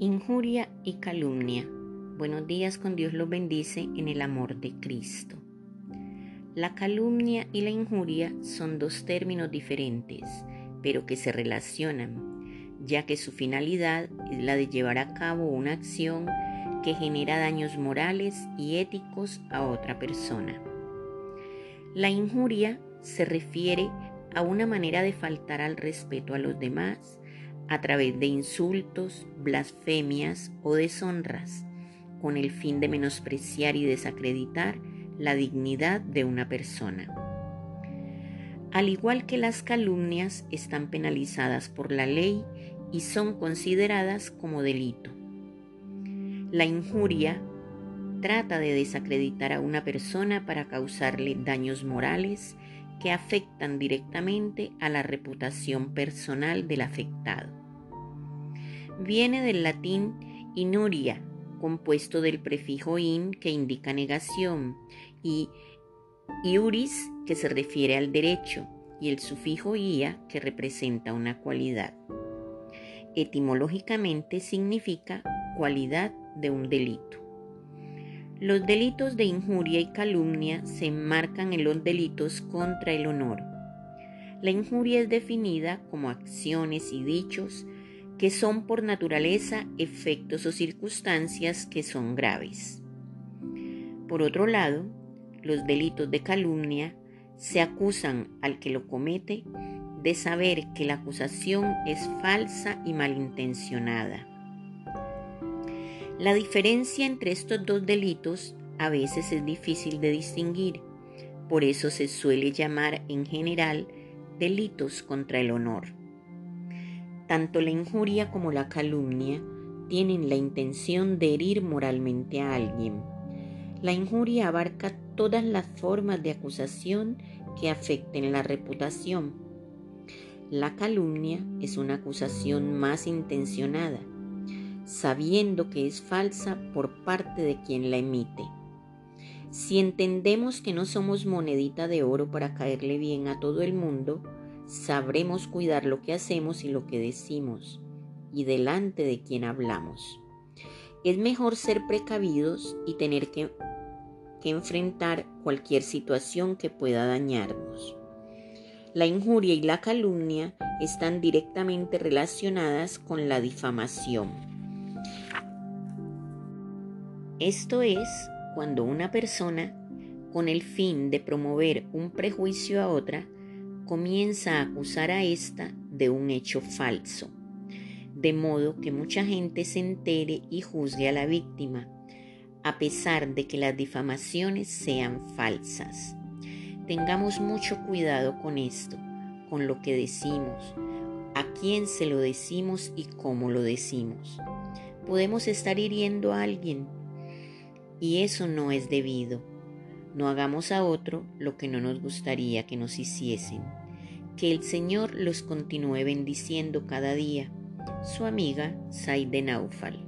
Injuria y calumnia. Buenos días con Dios los bendice en el amor de Cristo. La calumnia y la injuria son dos términos diferentes, pero que se relacionan, ya que su finalidad es la de llevar a cabo una acción que genera daños morales y éticos a otra persona. La injuria se refiere a una manera de faltar al respeto a los demás, a través de insultos, blasfemias o deshonras, con el fin de menospreciar y desacreditar la dignidad de una persona. Al igual que las calumnias están penalizadas por la ley y son consideradas como delito. La injuria trata de desacreditar a una persona para causarle daños morales que afectan directamente a la reputación personal del afectado. Viene del latín inuria, compuesto del prefijo in que indica negación y iuris que se refiere al derecho y el sufijo ia que representa una cualidad. Etimológicamente significa cualidad de un delito. Los delitos de injuria y calumnia se enmarcan en los delitos contra el honor. La injuria es definida como acciones y dichos que son por naturaleza efectos o circunstancias que son graves. Por otro lado, los delitos de calumnia se acusan al que lo comete de saber que la acusación es falsa y malintencionada la diferencia entre estos dos delitos a veces es difícil de distinguir, por eso se suele llamar en general delitos contra el honor. Tanto la injuria como la calumnia tienen la intención de herir moralmente a alguien. La injuria abarca todas las formas de acusación que afecten la reputación. La calumnia es una acusación más intencionada sabiendo que es falsa por parte de quien la emite. Si entendemos que no somos monedita de oro para caerle bien a todo el mundo, sabremos cuidar lo que hacemos y lo que decimos, y delante de quien hablamos. Es mejor ser precavidos y tener que, que enfrentar cualquier situación que pueda dañarnos. La injuria y la calumnia están directamente relacionadas con la difamación. Esto es cuando una persona, con el fin de promover un prejuicio a otra, comienza a acusar a ésta de un hecho falso, de modo que mucha gente se entere y juzgue a la víctima, a pesar de que las difamaciones sean falsas. Tengamos mucho cuidado con esto, con lo que decimos, a quién se lo decimos y cómo lo decimos. Podemos estar hiriendo a alguien y eso no es debido. No hagamos a otro lo que no nos gustaría que nos hiciesen. Que el Señor los continúe bendiciendo cada día. Su amiga Saide Naufal.